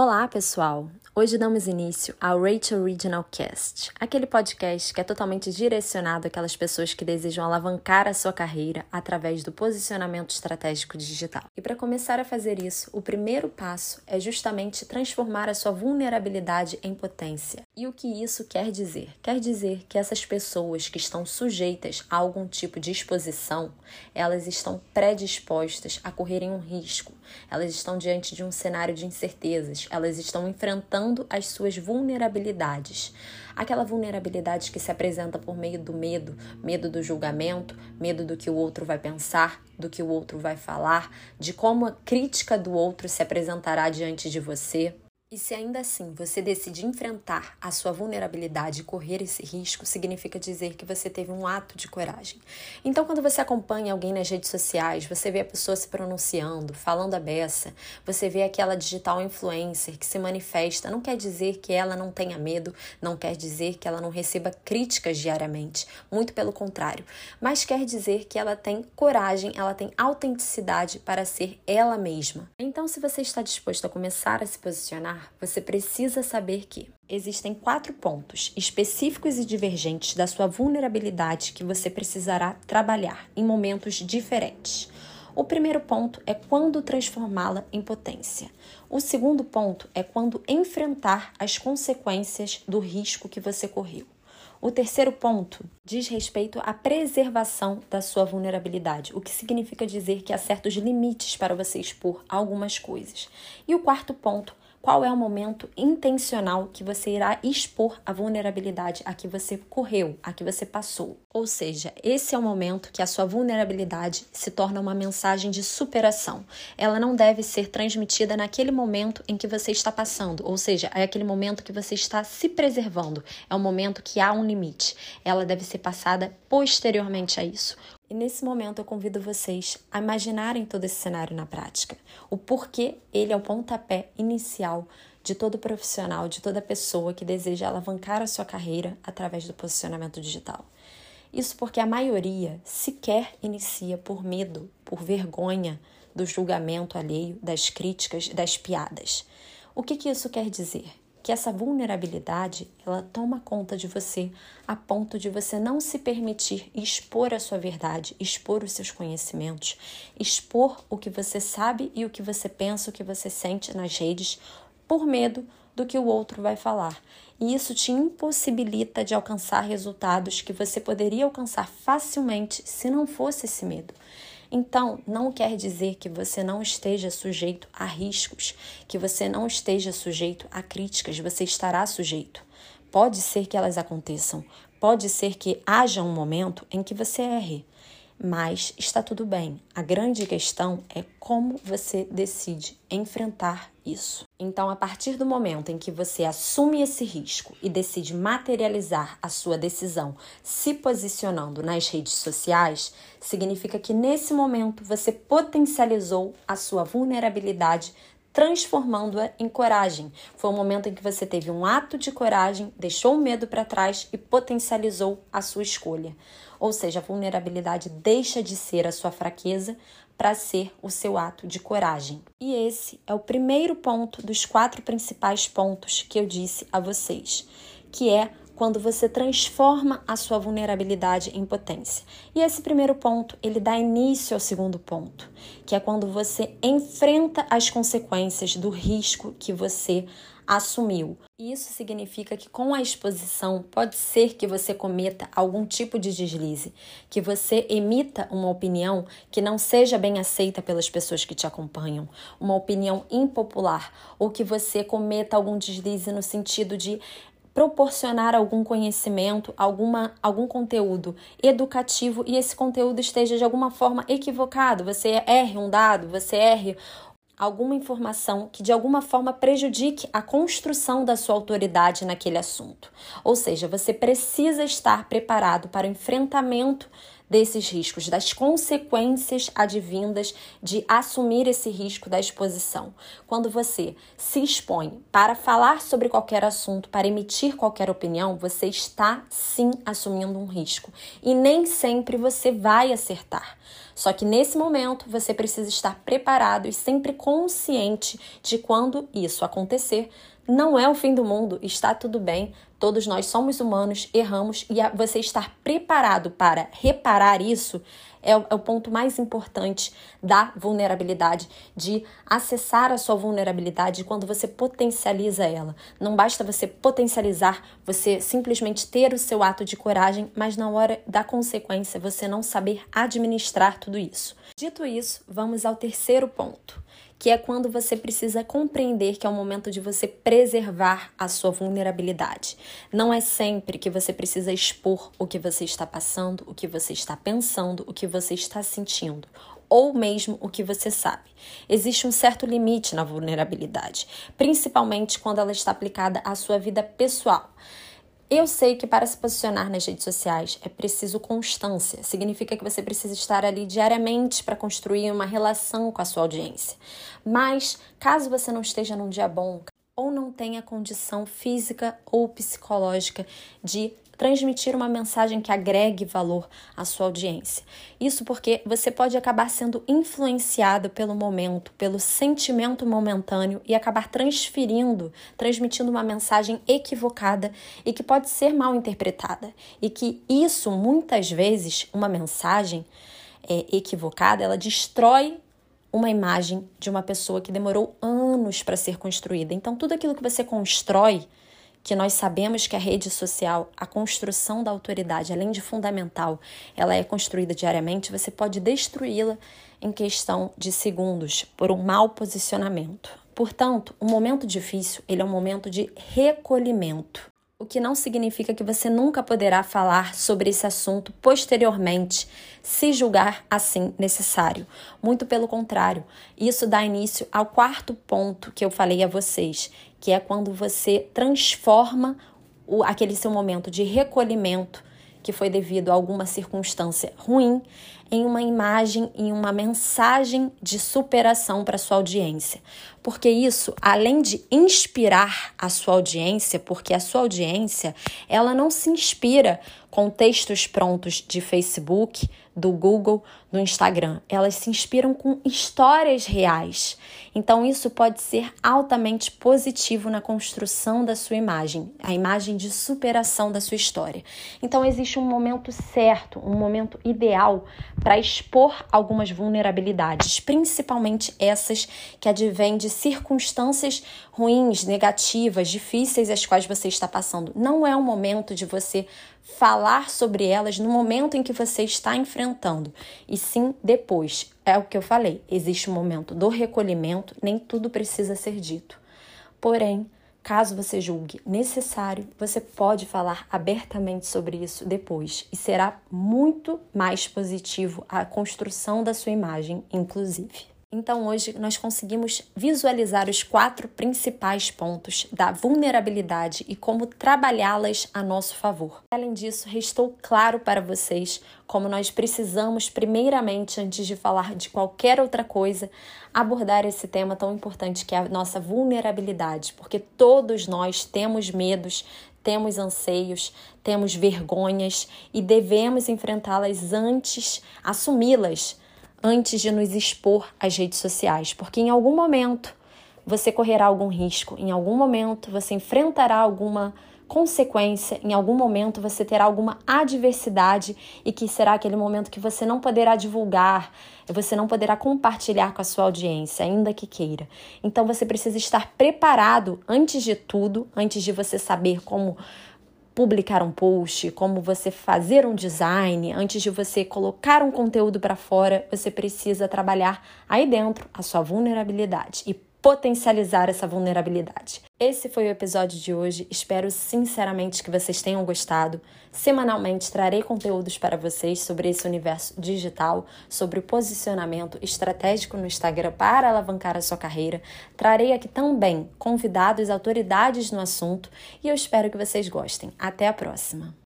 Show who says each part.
Speaker 1: Olá, pessoal! Hoje damos início ao Rachel Regional Cast, aquele podcast que é totalmente direcionado àquelas pessoas que desejam alavancar a sua carreira através do posicionamento estratégico digital. E para começar a fazer isso, o primeiro passo é justamente transformar a sua vulnerabilidade em potência. E o que isso quer dizer? Quer dizer que essas pessoas que estão sujeitas a algum tipo de exposição, elas estão predispostas a correrem um risco, elas estão diante de um cenário de incertezas, elas estão enfrentando as suas vulnerabilidades. Aquela vulnerabilidade que se apresenta por meio do medo, medo do julgamento, medo do que o outro vai pensar, do que o outro vai falar, de como a crítica do outro se apresentará diante de você. E se ainda assim você decide enfrentar a sua vulnerabilidade e correr esse risco, significa dizer que você teve um ato de coragem. Então, quando você acompanha alguém nas redes sociais, você vê a pessoa se pronunciando, falando a beça, você vê aquela digital influencer que se manifesta, não quer dizer que ela não tenha medo, não quer dizer que ela não receba críticas diariamente, muito pelo contrário, mas quer dizer que ela tem coragem, ela tem autenticidade para ser ela mesma. Então, se você está disposto a começar a se posicionar, você precisa saber que existem quatro pontos específicos e divergentes da sua vulnerabilidade que você precisará trabalhar em momentos diferentes. O primeiro ponto é quando transformá-la em potência. O segundo ponto é quando enfrentar as consequências do risco que você correu. O terceiro ponto diz respeito à preservação da sua vulnerabilidade, o que significa dizer que há certos limites para você expor algumas coisas. E o quarto ponto qual é o momento intencional que você irá expor a vulnerabilidade a que você correu, a que você passou. Ou seja, esse é o momento que a sua vulnerabilidade se torna uma mensagem de superação. Ela não deve ser transmitida naquele momento em que você está passando, ou seja, é aquele momento que você está se preservando. É um momento que há um limite. Ela deve ser passada posteriormente a isso, e nesse momento eu convido vocês a imaginarem todo esse cenário na prática. O porquê ele é o pontapé inicial de todo profissional, de toda pessoa que deseja alavancar a sua carreira através do posicionamento digital. Isso porque a maioria sequer inicia por medo, por vergonha do julgamento alheio, das críticas, das piadas. O que, que isso quer dizer? Que essa vulnerabilidade ela toma conta de você a ponto de você não se permitir expor a sua verdade, expor os seus conhecimentos, expor o que você sabe e o que você pensa, o que você sente nas redes, por medo do que o outro vai falar. E isso te impossibilita de alcançar resultados que você poderia alcançar facilmente se não fosse esse medo. Então, não quer dizer que você não esteja sujeito a riscos, que você não esteja sujeito a críticas, você estará sujeito. Pode ser que elas aconteçam, pode ser que haja um momento em que você erre, mas está tudo bem. A grande questão é como você decide enfrentar isso. Então, a partir do momento em que você assume esse risco e decide materializar a sua decisão se posicionando nas redes sociais, significa que nesse momento você potencializou a sua vulnerabilidade transformando-a em coragem. Foi o momento em que você teve um ato de coragem, deixou o medo para trás e potencializou a sua escolha. Ou seja, a vulnerabilidade deixa de ser a sua fraqueza para ser o seu ato de coragem. E esse é o primeiro ponto dos quatro principais pontos que eu disse a vocês, que é quando você transforma a sua vulnerabilidade em potência. E esse primeiro ponto, ele dá início ao segundo ponto, que é quando você enfrenta as consequências do risco que você assumiu. Isso significa que com a exposição pode ser que você cometa algum tipo de deslize, que você emita uma opinião que não seja bem aceita pelas pessoas que te acompanham, uma opinião impopular, ou que você cometa algum deslize no sentido de proporcionar algum conhecimento, alguma, algum conteúdo educativo e esse conteúdo esteja de alguma forma equivocado, você erre um dado, você erre alguma informação que de alguma forma prejudique a construção da sua autoridade naquele assunto. Ou seja, você precisa estar preparado para o enfrentamento desses riscos, das consequências advindas de assumir esse risco da exposição. Quando você se expõe para falar sobre qualquer assunto, para emitir qualquer opinião, você está sim assumindo um risco e nem sempre você vai acertar. Só que nesse momento você precisa estar preparado e sempre consciente de quando isso acontecer, não é o fim do mundo, está tudo bem. Todos nós somos humanos, erramos e você estar preparado para reparar isso é o, é o, ponto mais importante da vulnerabilidade, de acessar a sua vulnerabilidade quando você potencializa ela. Não basta você potencializar, você simplesmente ter o seu ato de coragem, mas na hora da consequência você não saber administrar tudo isso. Dito isso, vamos ao terceiro ponto que é quando você precisa compreender que é o momento de você preservar a sua vulnerabilidade. Não é sempre que você precisa expor o que você está passando, o que você está pensando, o que você está sentindo ou mesmo o que você sabe. Existe um certo limite na vulnerabilidade, principalmente quando ela está aplicada à sua vida pessoal. Eu sei que para se posicionar nas redes sociais é preciso constância. Significa que você precisa estar ali diariamente para construir uma relação com a sua audiência. Mas caso você não esteja num dia bom não tenha condição física ou psicológica de transmitir uma mensagem que agregue valor à sua audiência. Isso porque você pode acabar sendo influenciado pelo momento, pelo sentimento momentâneo e acabar transferindo, transmitindo uma mensagem equivocada e que pode ser mal interpretada. E que isso, muitas vezes, uma mensagem é, equivocada, ela destrói uma imagem de uma pessoa que demorou anos para ser construída. Então, tudo aquilo que você constrói que nós sabemos que a rede social, a construção da autoridade, além de fundamental, ela é construída diariamente, você pode destruí-la em questão de segundos por um mau posicionamento. Portanto, um momento difícil, ele é um momento de recolhimento o que não significa que você nunca poderá falar sobre esse assunto posteriormente, se julgar assim necessário. Muito pelo contrário, isso dá início ao quarto ponto que eu falei a vocês, que é quando você transforma o, aquele seu momento de recolhimento que foi devido a alguma circunstância ruim em uma imagem, em uma mensagem de superação para sua audiência. Porque isso, além de inspirar a sua audiência, porque a sua audiência, ela não se inspira com textos prontos de Facebook, do Google, do Instagram. Elas se inspiram com histórias reais. Então, isso pode ser altamente positivo na construção da sua imagem, a imagem de superação da sua história. Então, existe um momento certo, um momento ideal para expor algumas vulnerabilidades, principalmente essas que advêm de circunstâncias ruins, negativas, difíceis as quais você está passando. Não é o momento de você falar sobre elas no momento em que você está enfrentando, e sim depois. É o que eu falei, existe um momento do recolhimento, nem tudo precisa ser dito. Porém, caso você julgue necessário, você pode falar abertamente sobre isso depois e será muito mais positivo a construção da sua imagem, inclusive. Então, hoje nós conseguimos visualizar os quatro principais pontos da vulnerabilidade e como trabalhá-las a nosso favor. Além disso, restou claro para vocês como nós precisamos, primeiramente, antes de falar de qualquer outra coisa, abordar esse tema tão importante que é a nossa vulnerabilidade, porque todos nós temos medos, temos anseios, temos vergonhas e devemos enfrentá-las antes, assumi-las antes de nos expor às redes sociais, porque em algum momento você correrá algum risco, em algum momento você enfrentará alguma consequência, em algum momento você terá alguma adversidade e que será aquele momento que você não poderá divulgar, você não poderá compartilhar com a sua audiência, ainda que queira. Então você precisa estar preparado antes de tudo, antes de você saber como publicar um post, como você fazer um design, antes de você colocar um conteúdo para fora, você precisa trabalhar aí dentro a sua vulnerabilidade. E potencializar essa vulnerabilidade. Esse foi o episódio de hoje. Espero sinceramente que vocês tenham gostado. Semanalmente trarei conteúdos para vocês sobre esse universo digital, sobre o posicionamento estratégico no Instagram para alavancar a sua carreira. Trarei aqui também convidados, autoridades no assunto e eu espero que vocês gostem. Até a próxima!